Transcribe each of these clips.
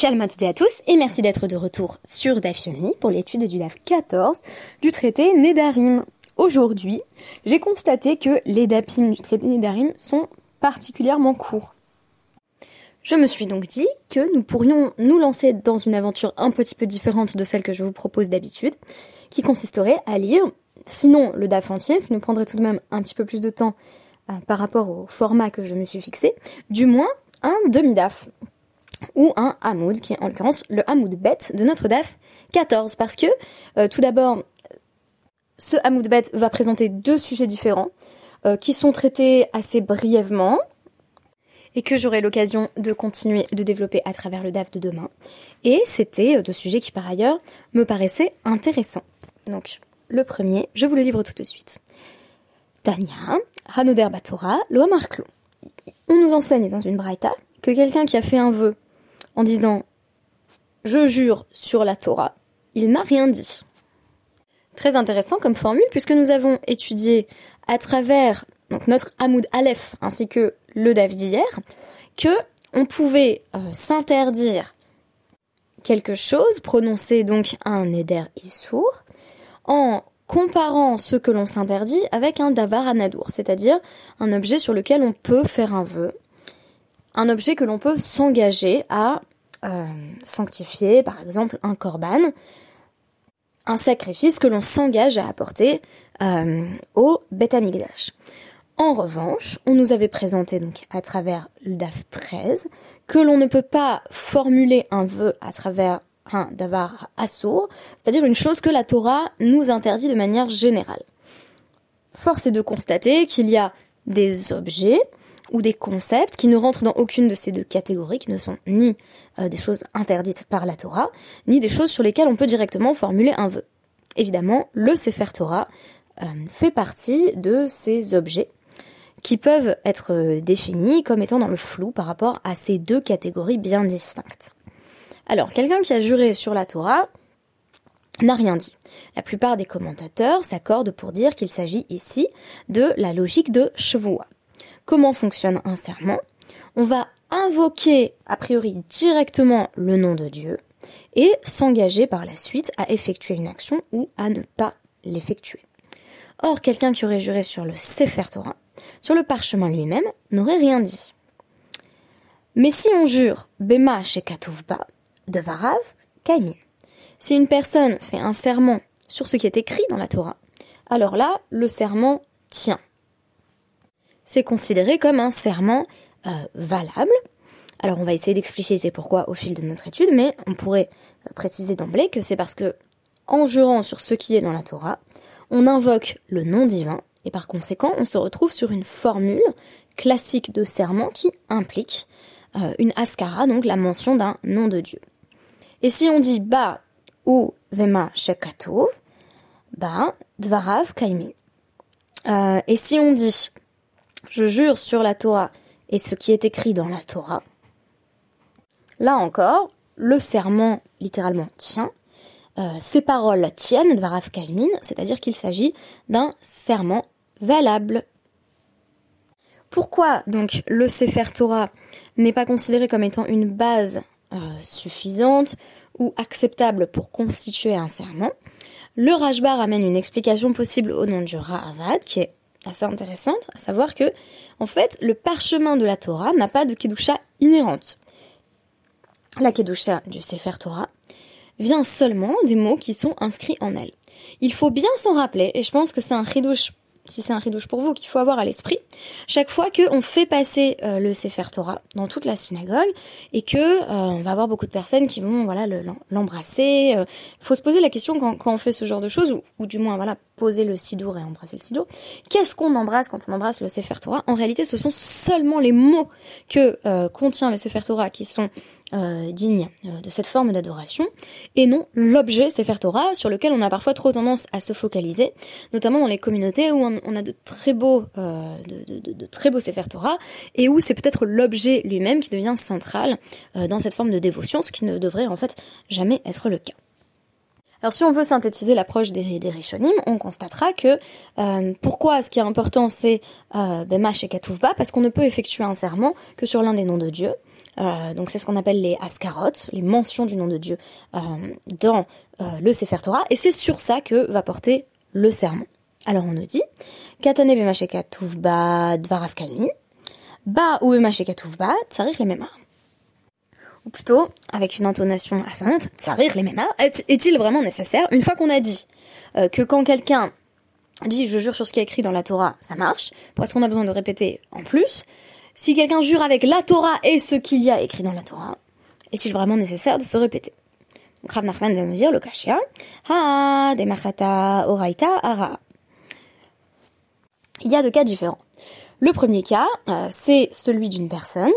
Shalom à toutes et à tous, et merci d'être de retour sur DAF Yomi pour l'étude du DAF 14 du traité Nedarim. Aujourd'hui, j'ai constaté que les DAPIM du traité Nedarim sont particulièrement courts. Je me suis donc dit que nous pourrions nous lancer dans une aventure un petit peu différente de celle que je vous propose d'habitude, qui consisterait à lire, sinon le DAF entier, ce qui nous prendrait tout de même un petit peu plus de temps euh, par rapport au format que je me suis fixé, du moins un demi-DAF ou un Hamoud, qui est en l'occurrence le Hamoud bête de notre DAF 14. Parce que, euh, tout d'abord, ce Hamoud bête va présenter deux sujets différents, euh, qui sont traités assez brièvement, et que j'aurai l'occasion de continuer de développer à travers le DAF de demain. Et c'était euh, deux sujets qui, par ailleurs, me paraissaient intéressants. Donc, le premier, je vous le livre tout de suite. Tania, Hanoder Batora, Loamarklo. On nous enseigne dans une braïta que quelqu'un qui a fait un vœu en disant Je jure sur la Torah, il n'a rien dit. Très intéressant comme formule puisque nous avons étudié à travers notre Hamoud Aleph ainsi que le Dav d'hier que on pouvait euh, s'interdire quelque chose, prononcer donc un Eder Issour, en comparant ce que l'on s'interdit avec un Davar Anadour, c'est-à-dire un objet sur lequel on peut faire un vœu, un objet que l'on peut s'engager à euh, sanctifier, par exemple un korban, un sacrifice que l'on s'engage à apporter euh, au Beth Amikdash. En revanche, on nous avait présenté donc à travers le DAF 13 que l'on ne peut pas formuler un vœu à travers un davar assour, c'est-à-dire une chose que la Torah nous interdit de manière générale. Force est de constater qu'il y a des objets ou des concepts qui ne rentrent dans aucune de ces deux catégories, qui ne sont ni euh, des choses interdites par la Torah, ni des choses sur lesquelles on peut directement formuler un vœu. Évidemment, le Sefer Torah euh, fait partie de ces objets qui peuvent être euh, définis comme étant dans le flou par rapport à ces deux catégories bien distinctes. Alors, quelqu'un qui a juré sur la Torah n'a rien dit. La plupart des commentateurs s'accordent pour dire qu'il s'agit ici de la logique de Shavua. Comment fonctionne un serment On va invoquer a priori directement le nom de Dieu et s'engager par la suite à effectuer une action ou à ne pas l'effectuer. Or, quelqu'un qui aurait juré sur le Sefer Torah, sur le parchemin lui-même, n'aurait rien dit. Mais si on jure Bema Shekatuvba de Varav, Kaimin, si une personne fait un serment sur ce qui est écrit dans la Torah, alors là, le serment tient c'est considéré comme un serment euh, valable. Alors on va essayer d'expliciter pourquoi au fil de notre étude, mais on pourrait euh, préciser d'emblée que c'est parce que, en jurant sur ce qui est dans la Torah, on invoque le nom divin, et par conséquent on se retrouve sur une formule classique de serment qui implique euh, une askara, donc la mention d'un nom de Dieu. Et si on dit ba ou vema shekatov, ba dvarav kaimi. et si on dit je jure sur la Torah et ce qui est écrit dans la Torah. Là encore, le serment littéralement tient. Euh, ces paroles tiennent, Dvarav Kalmin, c'est-à-dire qu'il s'agit d'un serment valable. Pourquoi donc le Sefer Torah n'est pas considéré comme étant une base euh, suffisante ou acceptable pour constituer un serment? Le Rajbar amène une explication possible au nom du Ra'avad, qui est assez intéressante, à savoir que, en fait, le parchemin de la Torah n'a pas de kedusha inhérente. La kedusha du Sefer Torah vient seulement des mots qui sont inscrits en elle. Il faut bien s'en rappeler, et je pense que c'est un chidouche si c'est un ridouche pour vous qu'il faut avoir à l'esprit, chaque fois qu'on fait passer euh, le Sefer Torah dans toute la synagogue et que euh, on va avoir beaucoup de personnes qui vont voilà l'embrasser. Il euh, faut se poser la question quand, on fait ce genre de choses ou, du moins voilà poser le sidour et embrasser le sidour. Qu'est-ce qu'on embrasse quand on embrasse le Sefer Torah? En réalité, ce sont seulement les mots que contient le Sefer Torah qui sont euh, digne euh, de cette forme d'adoration, et non l'objet Sefer Torah sur lequel on a parfois trop tendance à se focaliser, notamment dans les communautés où on, a de très beaux, euh, de, très beaux Sefer Torah, et où c'est peut-être l'objet lui-même qui devient central dans cette forme de dévotion, ce qui ne devrait en fait jamais être le cas. Alors si on veut synthétiser l'approche des, des Rishonim, on constatera que pourquoi ce qui est important c'est euh, et Katuvba, parce qu'on ne peut effectuer un serment que sur l'un des noms de Dieu, euh, donc c'est ce qu'on appelle les askarot, les mentions du nom de Dieu euh, dans euh, le Sefer Torah, et c'est sur ça que va porter le sermon. Alors on nous dit, Katane b'masheka tuvba dvarav kalmin, ba ou b'masheka tuvba tsarir les mêmes Ou plutôt, avec une intonation assonante, tsarir les mêmes est-il vraiment nécessaire? Une fois qu'on a dit que quand quelqu'un dit je jure sur ce qui est écrit dans la Torah, ça marche, parce qu'on a besoin de répéter en plus, si quelqu'un jure avec la Torah et ce qu'il y a écrit dans la Torah, est-il vraiment nécessaire de se répéter? Donc Rav Nachman va nous dire le kashia, ha demachata oraita ara. Il y a deux cas différents. Le premier cas, euh, c'est celui d'une personne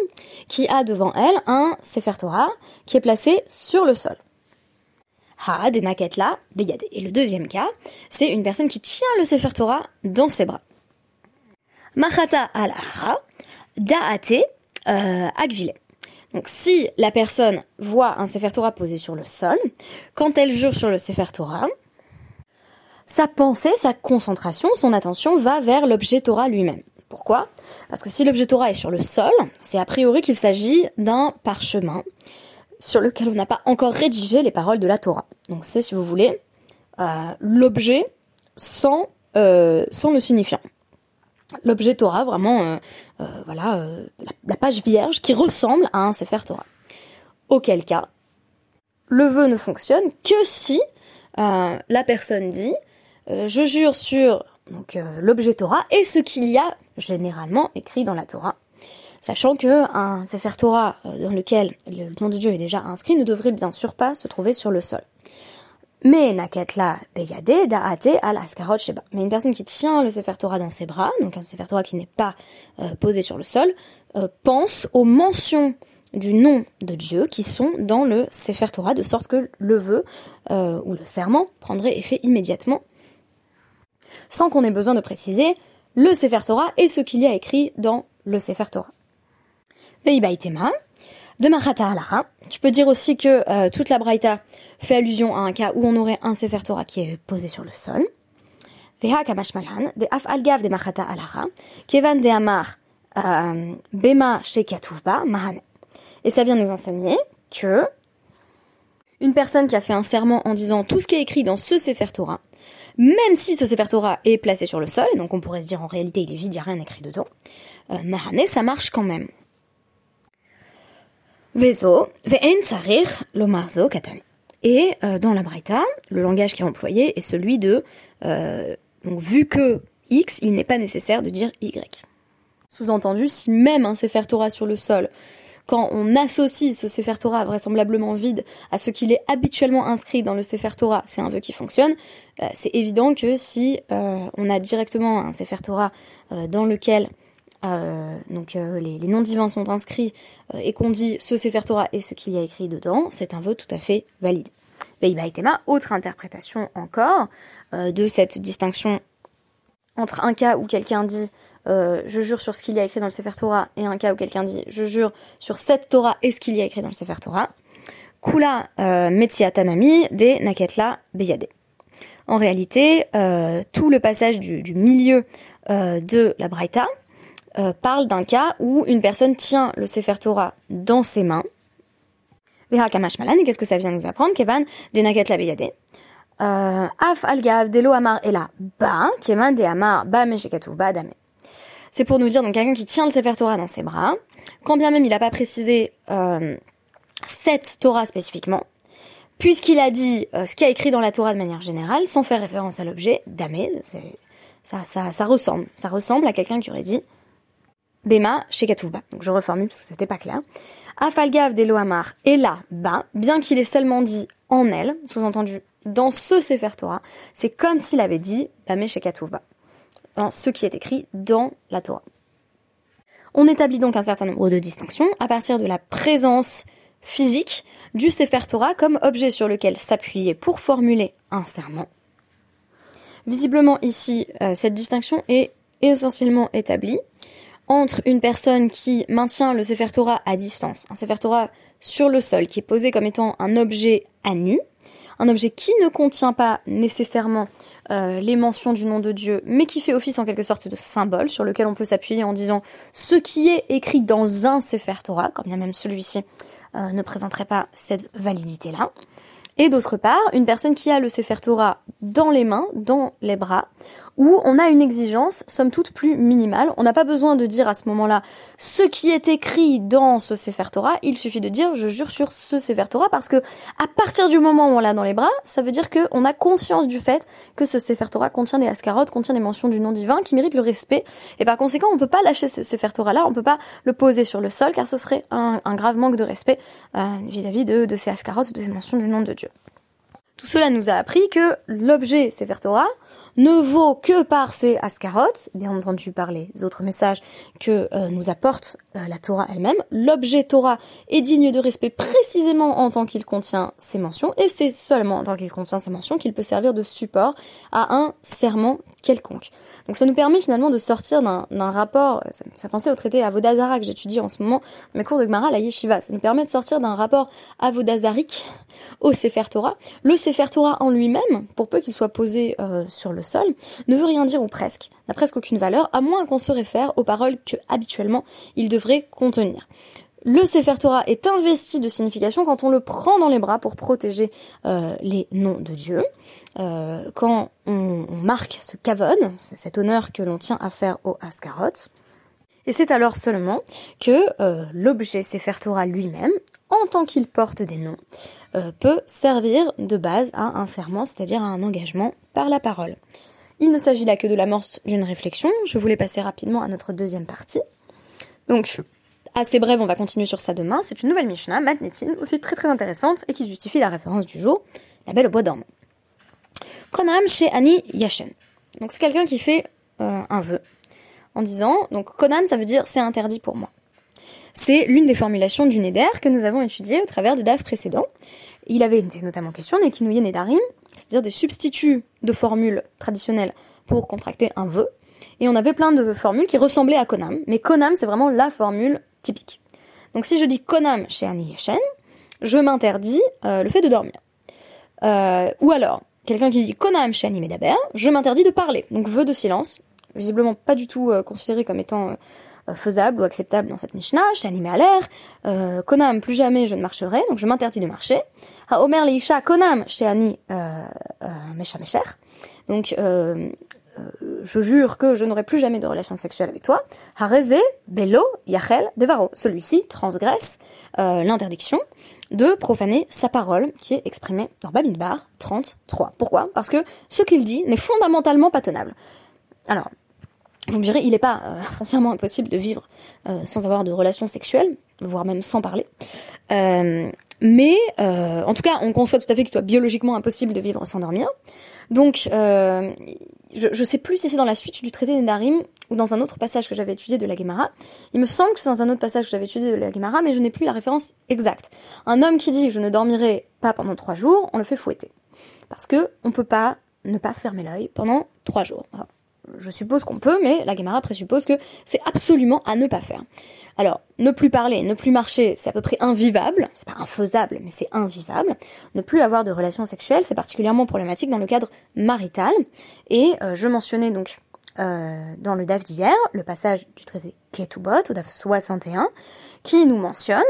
qui a devant elle un Sefer Torah qui est placé sur le sol. Ha denaketla beyade. Et le deuxième cas, c'est une personne qui tient le Sefer Torah dans ses bras. Machata al ara da'ate euh, Donc si la personne voit un Sefer Torah posé sur le sol, quand elle jure sur le Sefer Torah, sa pensée, sa concentration, son attention va vers l'objet Torah lui-même. Pourquoi? Parce que si l'objet Torah est sur le sol, c'est a priori qu'il s'agit d'un parchemin sur lequel on n'a pas encore rédigé les paroles de la Torah. Donc c'est, si vous voulez, euh, l'objet sans, euh, sans le signifiant l'objet Torah, vraiment, euh, euh, voilà, euh, la, page vierge qui ressemble à un Sefer Torah. Auquel cas, le vœu ne fonctionne que si la personne dit je jure sur l'objet Torah et ce qu'il y a généralement écrit dans la Torah, sachant que un Sefer Torah dans lequel le nom de Dieu est déjà inscrit ne devrait bien sûr pas se trouver sur le sol. Mais naketla beyade da'ate al askarot sheba. Mais une personne qui tient le Sefer Torah dans ses bras, donc un Sefer Torah qui n'est pas euh, posé sur le sol, euh, pense aux mentions du nom de Dieu qui sont dans le Sefer Torah, de sorte que le vœu euh, ou le serment prendrait effet immédiatement, sans qu'on ait besoin de préciser le Sefer Torah et ce qu'il y a écrit dans le Sefer Torah. De Mahata Alara. Tu peux dire aussi que toute la Braïta fait allusion à un cas où on aurait un Sefer Torah qui est posé sur le sol. Veha kamashmalan, de af algav de machata alara, kevan de amar euh, bema shekatuvba mahane. Et ça vient nous enseigner que une personne qui a fait un serment en disant tout ce qui est écrit dans ce Sefer Torah, même si ce Sefer Torah est placé sur le sol, et donc on pourrait se dire en réalité il est vide, il n'y a rien écrit dedans, euh, mahane, ça marche quand même. Vezo, ve'en tsarir lomarzo katane. Et euh, dans la Braïta, le langage qui est employé est celui de euh, donc vu que X, il n'est pas nécessaire de dire Y. Sous-entendu, si même un Sefer Torah sur le sol, quand on associe ce Sefer Torah vraisemblablement vide à ce qu'il est habituellement inscrit dans le Sefer Torah, c'est un vœu qui fonctionne, euh, c'est évident que si on a directement un Sefer Torah dans lequel donc les, les, noms divins sont inscrits et qu'on dit ce Sefer Torah et ce qu'il y a écrit dedans, c'est un vœu tout à fait valide. Veibaitema, autre interprétation encore euh, de cette distinction entre un cas où quelqu'un dit euh, je jure sur ce qu'il y a écrit dans le Sefer Torah et un cas où quelqu'un dit je jure sur cette Torah et ce qu'il y a écrit dans le Sefer Torah. Kula euh, Tanami de Naketla Beyade. En réalité, euh, tout le passage du, du milieu de la Braïta parle d'un cas où une personne tient le Sefer Torah dans ses mains et qu'est-ce que ça vient nous apprendre Kevan, denaket la. Euh, af algav delo amar ela ba, keman de amar ba ba dame. C'est pour nous dire donc quelqu'un qui tient le Sefer Torah dans ses bras, quand bien même il n'a pas précisé euh, cette Torah spécifiquement, puisqu'il a dit euh, ce qui a écrit dans la Torah de manière générale, sans faire référence à l'objet, damé, ça, ça, ça ressemble, ça ressemble à quelqu'un qui aurait dit Bema chez Donc je reformule parce que c'était pas clair. Afalgav d'Elohamar est là, bien qu'il ait seulement dit en elle, sous-entendu dans ce Sefer Torah, c'est comme s'il avait dit Bame chez dans ce qui est écrit dans la Torah. On établit donc un certain nombre de distinctions à partir de la présence physique du Sefer Torah comme objet sur lequel s'appuyer pour formuler un serment. Visiblement ici, euh, cette distinction est essentiellement établie entre une personne qui maintient le Sefer Torah à distance, un Sefer Torah sur le sol, qui est posé comme étant un objet à nu, un objet qui ne contient pas nécessairement euh, les mentions du nom de Dieu, mais qui fait office en quelque sorte de symbole sur lequel on peut s'appuyer en disant ce qui est écrit dans un Sefer Torah, quand bien même celui-ci euh, ne présenterait pas cette validité-là. Et d'autre part, une personne qui a le Sefer Torah dans les mains, dans les bras, où on a une exigence, somme toute, plus minimale. On n'a pas besoin de dire à ce moment-là ce qui est écrit dans ce Sefer Torah. Il suffit de dire je jure sur ce Sefer Torah parce que à partir du moment où on l'a dans les bras, ça veut dire qu'on a conscience du fait que ce Sefer Torah contient des ascarotes, contient des mentions du nom divin qui méritent le respect. Et par conséquent, on peut pas lâcher ce Sefer Torah là, on peut pas le poser sur le sol car ce serait un, grave manque de respect euh, vis-à-vis de, de ces ascarotes, de ces mentions du nom de Dieu. Tout cela nous a appris que l'objet Sefer Torah ne vaut que par ses ascarotes, bien entendu par les autres messages que euh, nous apporte euh, la Torah elle-même. L'objet Torah est digne de respect précisément en tant qu'il contient ces mentions, et c'est seulement en tant qu'il contient ces mentions qu'il peut servir de support à un serment quelconque. Donc ça nous permet finalement de sortir d'un rapport, euh, ça me fait penser au traité Avodazara que j'étudie en ce moment dans mes cours de Gemara, la Yeshiva, ça nous permet de sortir d'un rapport avodazarique au Sefer Torah. Le Sefer Torah en lui-même, pour peu qu'il soit posé sur le sol, ne veut rien dire ou presque, n'a presque aucune valeur, à moins qu'on se réfère aux paroles que habituellement il devrait contenir. Le Sefer Torah est investi de signification quand on le prend dans les bras pour protéger euh, les noms de Dieu. Euh, quand on, marque ce kavod, c'est cet honneur que l'on tient à faire au Askarot. Et c'est alors seulement que euh, l'objet Sefer Torah lui-même, en tant qu'il porte des noms, peut servir de base à un serment, c'est-à-dire à un engagement par la parole. Il ne s'agit là que de l'amorce d'une réflexion. Je voulais passer rapidement à notre deuxième partie. Donc, assez brève, on va continuer sur ça demain. C'est une nouvelle Mishnah, Matnetin, aussi très très intéressante et qui justifie la référence du jour, la belle au bois d'orme. Konam chez Annie Yashen. Donc c'est quelqu'un qui fait euh, un vœu en disant, donc Konam ça veut dire c'est interdit pour moi. C'est l'une des formulations du Neder que nous avons étudié au travers des DAF précédents. Il avait été notamment question Nekinouye Nedarim, c'est-à-dire des substituts de formules traditionnelles pour contracter un vœu. Et on avait plein de formules qui ressemblaient à Konam, mais Konam c'est vraiment la formule typique. Donc si je dis Konam chez Yeshen, je m'interdis euh, le fait de dormir. Euh, ou alors, quelqu'un qui dit Konam chez Medaber, je m'interdis de parler. Donc vœu de silence, visiblement pas du tout euh, considéré comme étant faisable ou acceptable dans cette Mishnah. Animé à l'air. Konam, plus jamais je ne marcherai, donc je m'interdis de marcher. Ha Omer Leisha Konam, chez Ani Mesha. Donc, je jure que je n'aurai plus jamais de relation sexuelle avec toi. Hareze, Bello, Yachel, Devaro. Celui-ci transgresse l'interdiction de profaner sa parole qui est exprimée dans Babinbar 33. Pourquoi? Parce que ce qu'il dit n'est fondamentalement pas tenable. Alors, vous me direz, il n'est pas euh, foncièrement impossible de vivre euh, sans avoir de relations sexuelles, voire même sans parler. Euh, mais en tout cas, on conçoit tout à fait qu'il soit biologiquement impossible de vivre sans dormir. Donc, je ne sais plus si c'est dans la suite du traité Nedarim ou dans un autre passage que j'avais étudié de la Gemara. Il me semble que c'est dans un autre passage que j'avais étudié de la Gemara, mais je n'ai plus la référence exacte. Un homme qui dit je ne dormirai pas pendant trois jours, on le fait fouetter. Parce que on peut pas ne pas fermer l'œil pendant trois jours je suppose qu'on peut, mais la Gemara présuppose que c'est absolument à ne pas faire. Alors, ne plus parler, ne plus marcher, c'est à peu près invivable, c'est pas infaisable, mais c'est invivable. Ne plus avoir de relations sexuelles, c'est particulièrement problématique dans le cadre marital. Et euh, je mentionnais donc euh, dans le DAF d'hier, le passage du traité Ketubot, au DAF 61, qui nous mentionne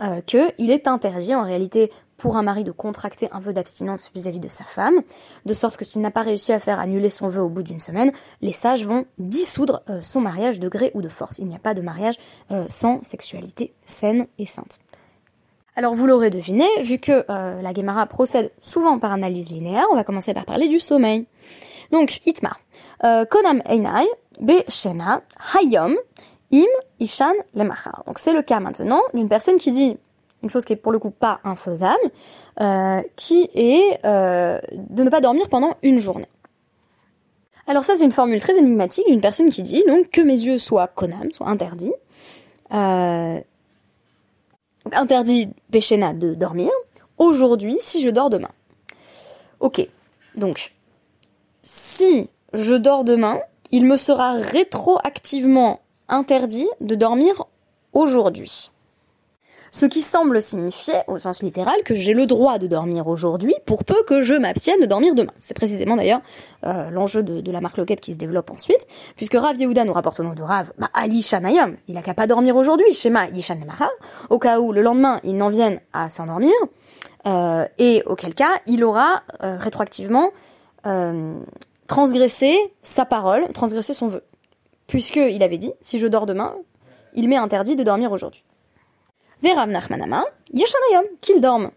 euh, qu'il est interdit en réalité pour un mari de contracter un vœu d'abstinence vis-à-vis de sa femme, de sorte que s'il n'a pas réussi à faire annuler son vœu au bout d'une semaine, les sages vont dissoudre euh, son mariage de gré ou de force. Il n'y a pas de mariage euh, sans sexualité saine et sainte. Alors vous l'aurez deviné, vu que euh, la Gemara procède souvent par analyse linéaire, on va commencer par parler du sommeil. Donc, Itmar. Konam Be Shena, Hayom, Im, Ishan. Donc c'est le cas maintenant d'une personne qui dit une chose qui est pour le coup pas infaisable, euh, qui est euh, de ne pas dormir pendant une journée. Alors ça c'est une formule très énigmatique d'une personne qui dit donc que mes yeux soient konam, soient interdits, euh, interdit péchéna de dormir, aujourd'hui si je dors demain. Ok, donc si je dors demain, il me sera rétroactivement interdit de dormir aujourd'hui. Ce qui semble signifier, au sens littéral, que j'ai le droit de dormir aujourd'hui pour peu que je m'abstienne de dormir demain. C'est précisément d'ailleurs euh, l'enjeu de, la marque Loquette qui se développe ensuite, puisque Rav Yehuda nous rapporte au nom de Rav, bah, Ali Shanayam, il a qu'à pas dormir aujourd'hui, schéma Yishan au cas où le lendemain il n'en vienne à s'endormir, euh, et auquel cas il aura euh, rétroactivement transgressé sa parole, transgressé son vœu. Puisqu'il avait dit, si je dors demain, il m'est interdit de dormir aujourd'hui. Verav Nachmanama, Yashanayom, qu'il dorme.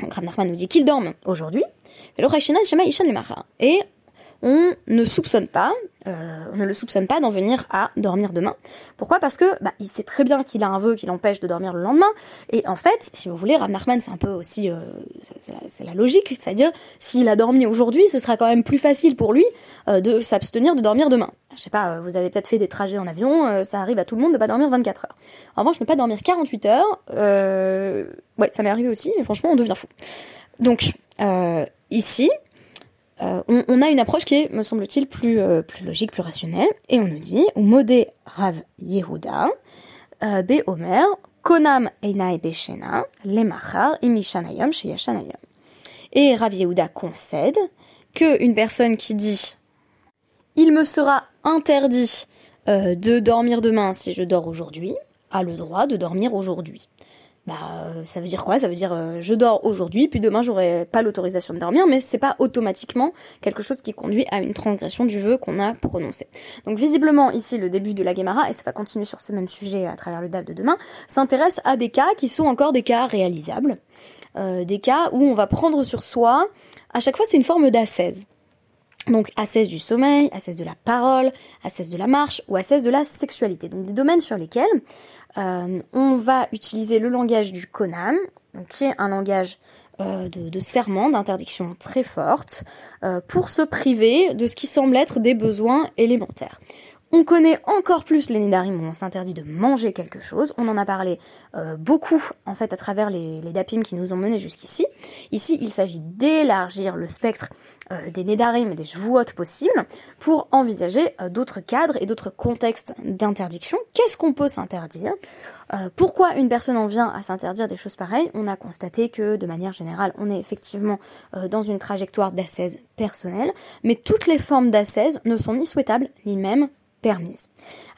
Donc Rav Nachman nous dit qu'il dorme aujourd'hui. Et on ne soupçonne pas, euh, on ne le soupçonne pas d'en venir à dormir demain. Pourquoi? Parce que bah, il sait très bien qu'il a un vœu qui l'empêche de dormir le lendemain. Et en fait, si vous voulez, Rav Nachman, c'est un peu aussi, euh, c'est la, logique, c'est-à-dire s'il a dormi aujourd'hui, ce sera quand même plus facile pour lui euh, de s'abstenir de dormir demain. Je sais pas, vous avez peut-être fait des trajets en avion, ça arrive à tout le monde de pas dormir 24 heures. En revanche, ne pas dormir 48 heures, ouais, ça m'est arrivé aussi, mais franchement, on devient fou. Donc ici, euh, on, a une approche qui est, me semble-t-il, plus, euh, logique, plus rationnelle, et on nous dit, modé Rav Yehuda, euh, Be Omer, Konam Einai Lemachar, Imishanayam. Et Rav Yehuda concède que une personne qui dit il me sera interdit de dormir demain si je dors aujourd'hui, a le droit de dormir aujourd'hui bah euh, ça veut dire quoi? Ça veut dire euh, je dors aujourd'hui, puis demain j'aurai pas l'autorisation de dormir, mais c'est pas automatiquement quelque chose qui conduit à une transgression du vœu qu'on a prononcé. Donc visiblement ici le début de la Gemara, et ça va continuer sur ce même sujet à travers le DAF de demain, s'intéresse à des cas qui sont encore des cas réalisables, euh, des cas où on va prendre sur soi, à chaque fois c'est une forme d'assaise. Donc assaise du sommeil, assaise de la parole, assaise de la marche ou assaise de la sexualité. Donc des domaines sur lesquels euh, on va utiliser le langage du Conan, qui est un langage euh, de, serment, d'interdiction très forte, euh, pour se priver de ce qui semble être des besoins élémentaires. On connaît encore plus les Nidarim où on s'interdit de manger quelque chose. On en a parlé euh, beaucoup en fait à travers les, les, dapim qui nous ont menés jusqu'ici. Ici, il s'agit d'élargir le spectre euh, des Nedarim et des Jvuot possibles pour envisager euh, d'autres cadres et d'autres contextes d'interdiction. Qu'est-ce qu'on peut s'interdire? Pourquoi une personne en vient à s'interdire des choses pareilles? On a constaté que de manière générale, on est effectivement dans une trajectoire d'assaise personnelle, mais toutes les formes d'assaise ne sont ni souhaitables ni même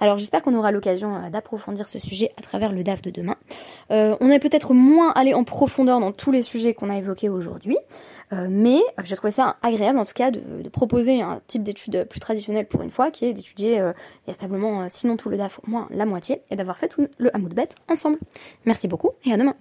Alors j'espère qu'on aura l'occasion euh, d'approfondir ce sujet à travers le DAF de demain. Euh, on est peut-être moins allé en profondeur dans tous les sujets qu'on a évoqués aujourd'hui, euh, mais j'ai trouvé ça agréable en tout cas de, proposer un type d'étude plus traditionnelle pour une fois, qui est d'étudier véritablement, sinon tout le DAF, au moins la moitié, et d'avoir fait tout le Hamoud bête ensemble. Merci beaucoup et à demain.